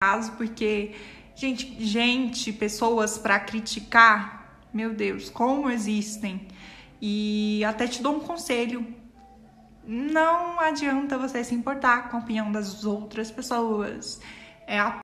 caso, porque, gente, gente, pessoas para criticar, meu Deus, como existem. E até te dou um conselho. Não adianta você se importar com a opinião das outras pessoas. É a